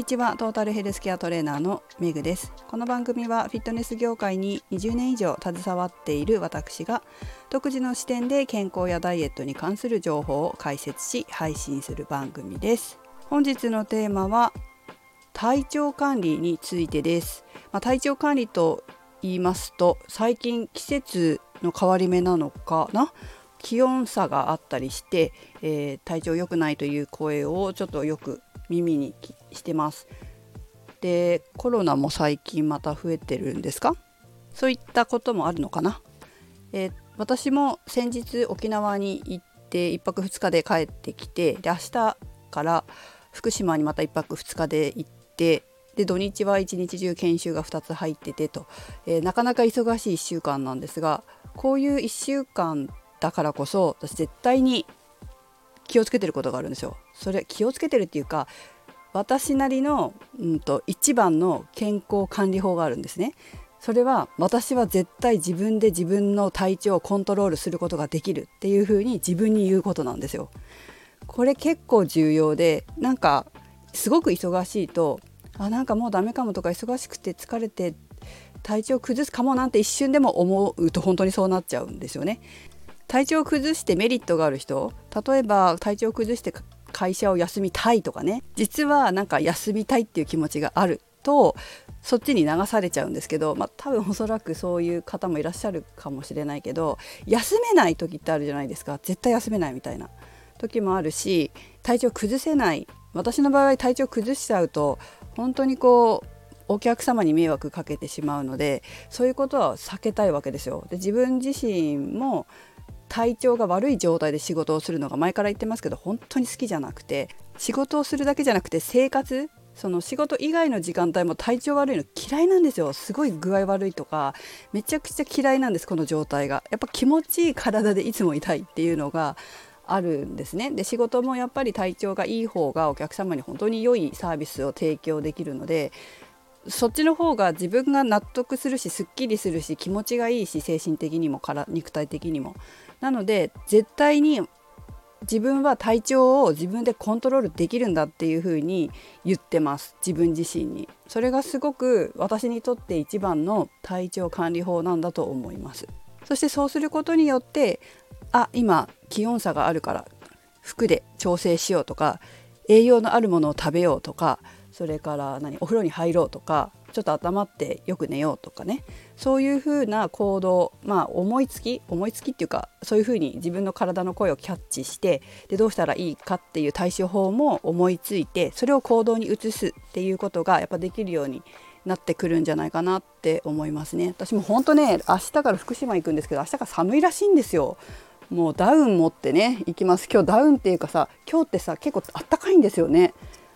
にちは。トータルヘルスケアトレーナーのメグです。この番組はフィットネス業界に20年以上携わっている私が独自の視点で健康やダイエットに関する情報を解説し配信する番組です。本日のテーマは体調管理についてです、まあ、体調管理と言いますと最近季節の変わり目なのかな？気温差があったりして、えー、体調良くないという声をちょっとよく耳にしてます。でコロナも最近また増えてるんですか？そういったこともあるのかな、えー、私も先日沖縄に行って1泊2日で帰ってきてで明日から福島にまた1泊2日で行ってで土日は一日中研修が2つ入っててと、えー、なかなか忙しい1週間なんですがこういう1週間だからこそ私絶対に気をつけてることがあるんですよ。それ気をつけてるっていうか私なりの、うんと、一番の健康管理法があるんですね。それは私は絶対自分で自分の体調をコントロールすることができるっていうふうに自分に言うことなんですよ。これ結構重要でなんかすごく忙しいとあなんかもうダメかもとか忙しくて疲れて体調崩すかもなんて一瞬でも思うと本当にそうなっちゃうんですよね。体調を崩してメリットがある人例えば体調を崩して会社を休みたいとかね。実はなんか休みたいっていう気持ちがあるとそっちに流されちゃうんですけど、まあ、多分おそらくそういう方もいらっしゃるかもしれないけど休めない時ってあるじゃないですか。絶対休めないみたいな。時もあるし体調崩せない。私の場合体調崩しちゃうと本当にこうお客様に迷惑かけてしまうのでそういうことは避けたいわけですよ。で自分自身も体調が悪い状態で仕事をするのが前から言ってますけど本当に好きじゃなくて仕事をするだけじゃなくて生活その仕事以外の時間帯も体調悪いの嫌いなんですよ。すごい具合悪いとかめちゃくちゃ嫌いなんですこの状態が。やっぱ気持ちいい体でいつもいたいっていうのがあるんですね。で仕事もやっぱり体調がいい方がお客様に本当に良いサービスを提供できるのでそっちの方が自分が納得するしすっきりするし気持ちがいいし精神的にもから肉体的にも。なので絶対に自分は体調を自分でコントロールできるんだっていうふうに言ってます。自分自身に。それがすごく私にとって一番の体調管理法なんだと思います。そしてそうすることによってあ今気温差があるから服で調整しようとか栄養のあるものを食べようとかそれから何お風呂に入ろうとかちょっと温まってよく寝ようとかね。そういうふうな行動まあ思いつき思いつきっていうかそういうふうに自分の体の声をキャッチしてでどうしたらいいかっていう対処法も思いついてそれを行動に移すっていうことがやっぱできるようになってくるんじゃないかなって思いますね。私も本当ね明日から福島行くんですけど明日から寒いらしいんですよ。もうダウン持ってね行きます。今日ダウンっていうかさ今日ってさ結構あったかいんですよね。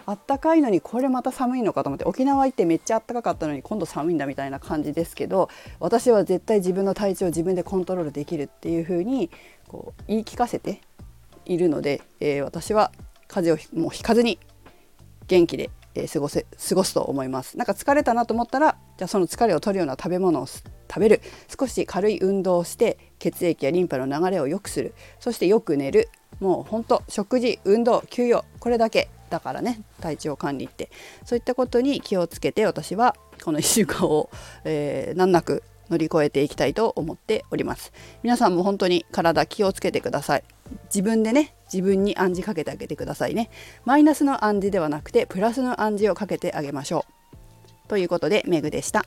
あったかいのにこれまた寒いのかと思って沖縄行ってめっちゃあったかかったのに今度寒いんだみたいな感じですけど私は絶対自分の体調を自分でコントロールできるっていう風にこう言い聞かせているので、えー、私は風邪をもうひかずに元気で、えー、過ごせ過ごすと思います。なんか疲れたなと思ったらじゃあその疲れを取るような食べ物を食べる。少し軽い運動をして血液やリンパの流れを良くする。そしてよく寝る。もう本当食事運動休養。これだけ。だからね体調管理って。そういったことに気をつけて私はこの1週間を、えー、難なく乗り越えていきたいと思っております。皆さんも本当に体気をつけてください。自分でね自分に暗示かけてあげてくださいね。マイナスの暗示ではなくてプラスの暗示をかけてあげましょう。ということでメグでした。